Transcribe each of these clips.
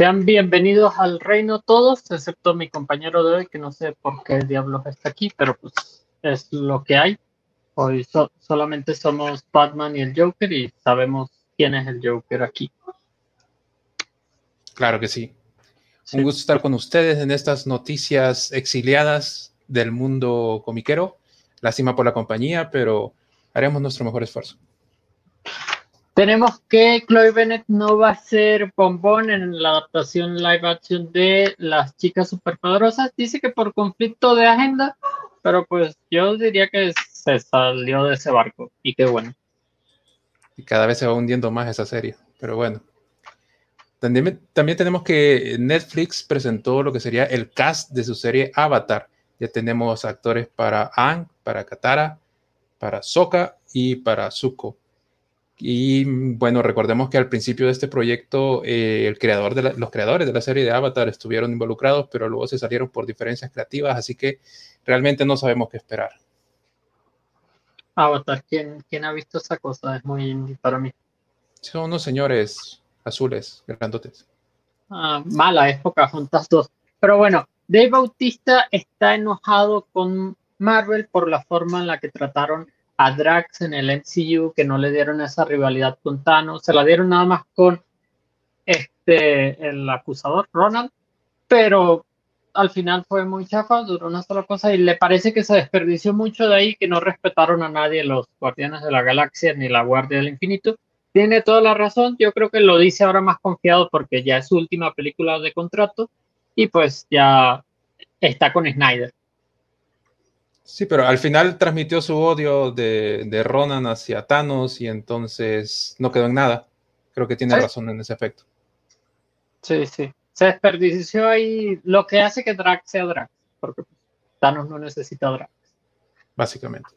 Sean bienvenidos al reino todos, excepto mi compañero de hoy, que no sé por qué diablos está aquí, pero pues es lo que hay. Hoy solamente somos Batman y el Joker y sabemos quién es el Joker aquí. Claro que sí. Un gusto estar con ustedes en estas noticias exiliadas del mundo comiquero. Lástima por la compañía, pero haremos nuestro mejor esfuerzo. Tenemos que Chloe Bennett no va a ser bombón en la adaptación live action de Las Chicas Superpoderosas. Dice que por conflicto de agenda, pero pues yo diría que se salió de ese barco y qué bueno. Y cada vez se va hundiendo más esa serie, pero bueno. También, también tenemos que Netflix presentó lo que sería el cast de su serie Avatar. Ya tenemos actores para Ang, para Katara, para Sokka y para Zuko. Y bueno, recordemos que al principio de este proyecto, eh, el creador de los creadores de la serie de Avatar estuvieron involucrados, pero luego se salieron por diferencias creativas, así que realmente no sabemos qué esperar. Avatar, ¿quién, quién ha visto esa cosa? Es muy indie para mí. Son unos señores azules, grandotes. Ah, mala época, juntas dos. Pero bueno, Dave Bautista está enojado con Marvel por la forma en la que trataron a Drax en el MCU, que no le dieron esa rivalidad con Thanos, se la dieron nada más con este, el acusador, Ronald, pero al final fue muy chafa, duró una sola cosa y le parece que se desperdició mucho de ahí, que no respetaron a nadie los Guardianes de la Galaxia ni la Guardia del Infinito. Tiene toda la razón, yo creo que lo dice ahora más confiado porque ya es su última película de contrato y pues ya está con Snyder. Sí, pero al final transmitió su odio de, Ronan hacia Thanos y entonces no quedó en nada. Creo que tiene razón en ese aspecto. Sí, sí. Se desperdició ahí lo que hace que Drax sea Drax, porque Thanos no necesita Drax. Básicamente.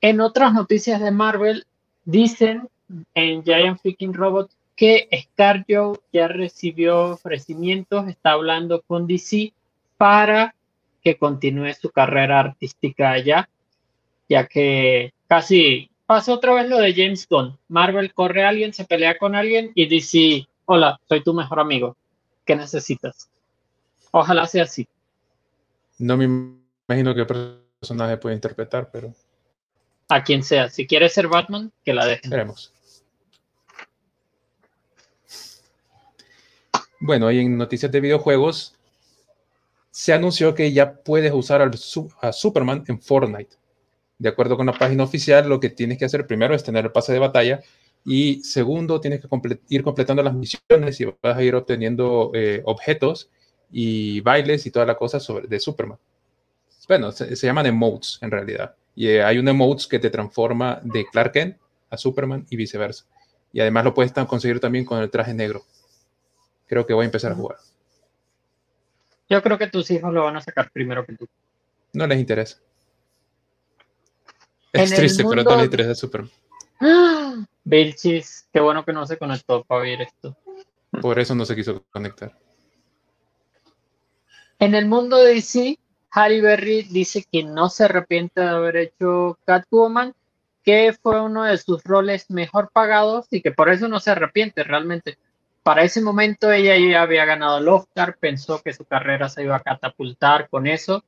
En otras noticias de Marvel, dicen en Giant Freaking Robot que ScarJo ya recibió ofrecimientos, está hablando con DC para que continúe su carrera artística allá, ya que casi pasó otra vez lo de James Gunn. Marvel corre a alguien, se pelea con alguien y dice, hola, soy tu mejor amigo, ¿qué necesitas? Ojalá sea así. No me imagino qué personaje puede interpretar, pero... A quien sea, si quiere ser Batman, que la dejen. Veremos. Bueno, y en noticias de videojuegos, se anunció que ya puedes usar a Superman en Fortnite. De acuerdo con la página oficial, lo que tienes que hacer primero es tener el pase de batalla y segundo, tienes que ir completando las misiones y vas a ir obteniendo eh, objetos y bailes y toda la cosa sobre, de Superman. Bueno, se, llaman emotes en realidad. Y eh, hay un emotes que te transforma de Clark Kent a Superman y viceversa. Y además lo puedes conseguir también con el traje negro. Creo que voy a empezar a jugar. Yo creo que tus hijos lo van a sacar primero que tú. No les interesa. Es triste, pero no les interesa Superman. ¡Ah! Vilchis, qué bueno que no se conectó para ver esto. Por eso no se quiso conectar. En el mundo de DC, Harry Berry dice que no se arrepiente de haber hecho Catwoman, que fue uno de sus roles mejor pagados y que por eso no se arrepiente realmente para ese momento ella ya había ganado el Oscar, pensó que su carrera se iba a catapultar con eso,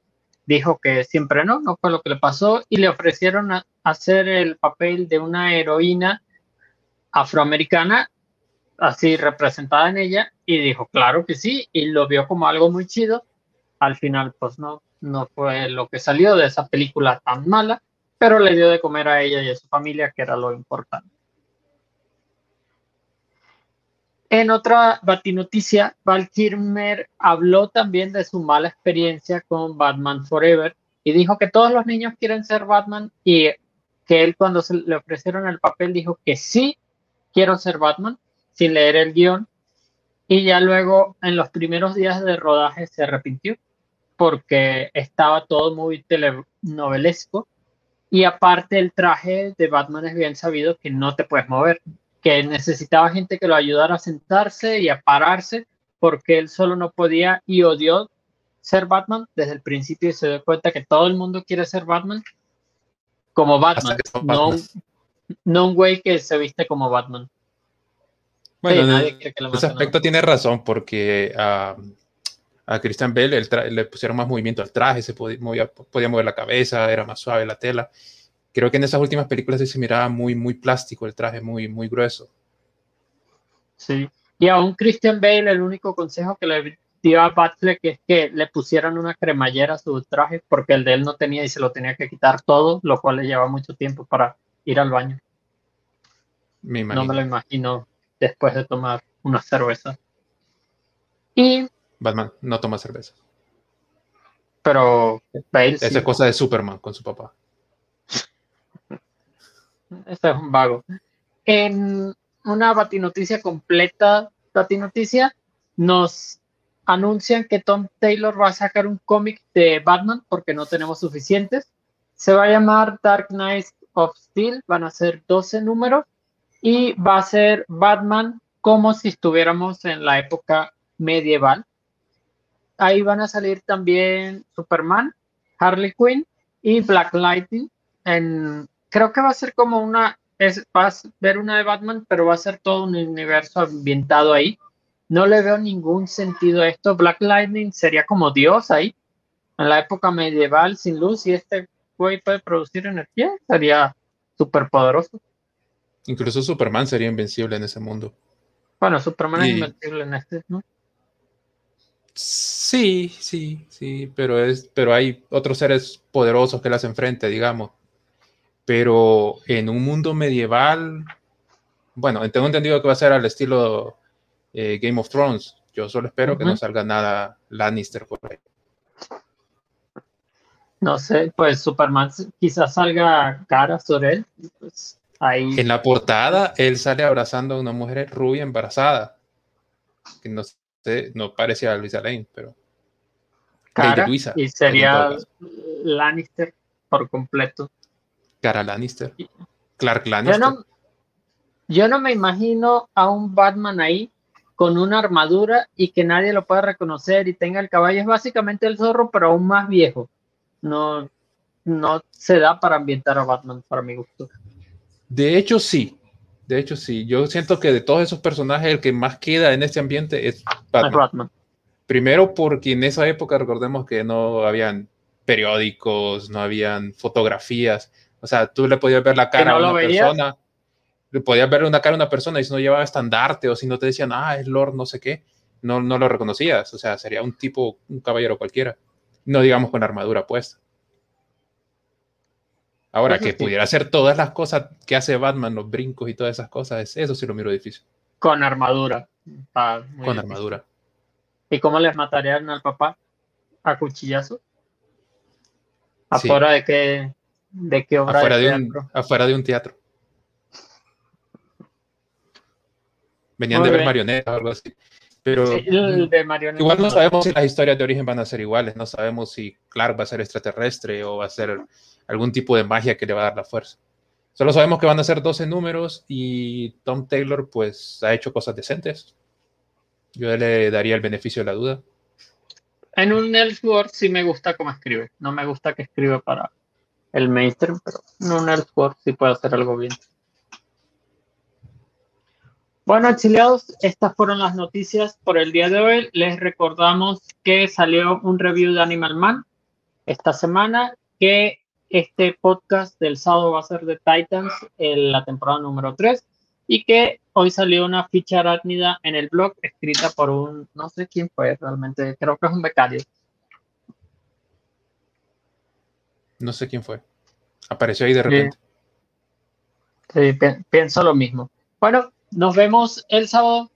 dijo que siempre no, no fue lo que le pasó y le ofrecieron hacer el papel de una heroína afroamericana, así representada en ella, y dijo, claro que sí, y lo vio como algo muy chido. Al final, pues no, no fue lo que salió de esa película tan mala, pero le dio de comer a ella y a su familia, que era lo importante. En otra batinoticia, Val Kilmer habló también de su mala experiencia con Batman Forever y dijo que todos los niños quieren ser Batman y que él cuando se le ofrecieron el papel dijo que sí quiero ser Batman sin leer el guion. Y ya luego en los primeros días de rodaje se arrepintió porque estaba todo muy telenovelesco. Y aparte el traje de Batman es bien sabido que no te puedes mover que necesitaba gente que lo ayudara a sentarse y a pararse porque él solo no podía y odió ser Batman desde el principio y se dio cuenta que todo el mundo quiere ser Batman como Batman, No, no un güey que se viste como Batman. Bueno, en ese aspecto tiene razón, porque a, a Christian Bale le pusieron más movimiento al traje, se podía, podía mover la cabeza, era más suave la tela. Creo que en esas últimas películas se miraba muy, muy plástico el traje, muy, muy grueso. Sí, y a un Christian Bale el único consejo que le dio a Batfleck es que le pusieran una cremallera a su traje porque el de él no tenía y se lo tenía que quitar todo, lo cual le lleva mucho tiempo para ir al baño. no me lo imagino después de tomar una cerveza. Y Batman no toma cerveza. Pero Bale Esa es cosa de Superman con su papá. Este es un vago. En una batinoticia completa, batinoticia, nos anuncian que Tom Taylor va a sacar un cómic de Batman porque no tenemos suficientes. Se va a llamar Dark Knight of Steel, van a ser 12 números y va a ser Batman como si estuviéramos en la época medieval. Ahí van a salir también Superman, Harley Quinn y Black Lightning. En, creo que va a ser como una, es, vas a ver una de Batman, pero va a ser todo un universo ambientado ahí. No le veo ningún sentido a esto. Black Lightning sería como Dios ahí, en la época medieval, sin luz, y este güey puede producir energía, sería súper poderoso. Incluso Superman sería invencible en ese mundo. Bueno, Superman es invencible en este, ¿no? Sí, sí, sí, pero es, pero hay otros seres poderosos que las enfrente, digamos. Pero en un mundo medieval, bueno, tengo entendido que va a ser al estilo eh, Game of Thrones. Yo solo espero que no salga nada Lannister por ahí. No sé, pues Superman quizás salga cara sobre él. Pues en la portada, él sale abrazando a una mujer rubia embarazada. Que no sé, no parecía a Luisa Lane, pero. Cara, Luisa, y sería Lannister por completo. Cara Lannister. Clark Lannister. Yo no, yo no me imagino a un Batman ahí con una armadura y que nadie lo pueda reconocer y tenga el caballo. Es básicamente el zorro, pero aún más viejo. No, no se da para ambientar a Batman, para mi gusto. De hecho, sí. De hecho, sí. Yo siento que de todos esos personajes, el que más queda en este ambiente es Batman. Primero porque en esa época recordemos que no habían periódicos, no habían fotografías. O sea, tú le podías ver la cara a una persona. Le podías ver una cara a una persona y si no llevaba estandarte o si no te decían, ah, es Lord no sé qué, no, no lo reconocías. O sea, sería un tipo, un caballero cualquiera. No digamos con armadura puesta. Ahora, que pudiera hacer todas las cosas que hace Batman, los brincos y todas esas cosas, eso sí lo miro difícil. Con armadura. Con armadura. ¿Y cómo les matarían al papá? ¿A cuchillazo? ¿Afuera de qué, de qué obra afuera de, un, afuera de un teatro. Venían de ver marionetas o algo así. Pero igual no sabemos si las historias de origen van a ser iguales. No sabemos si Clark va a ser extraterrestre o va a ser algún tipo de magia que le va a dar la fuerza. Solo sabemos que van a ser 12 números y Tom Taylor pues ha hecho cosas decentes. Yo le daría el beneficio de la duda. En un Elseworld sí me gusta cómo escribe. No me gusta que escriba para el mainstream, pero en un Elseworld sí puede hacer algo bien. Bueno, exiliados, estas fueron las noticias por el día de hoy. Les recordamos que salió un review de Animal Man esta semana, que este podcast del sábado va a ser de Titans en la temporada número 3 y que hoy salió una ficha arácnida en el blog escrita por un, no sé quién fue realmente, creo que es un becario. No sé quién fue. Apareció ahí de repente. Sí, pienso lo mismo. Bueno, nos vemos el sábado.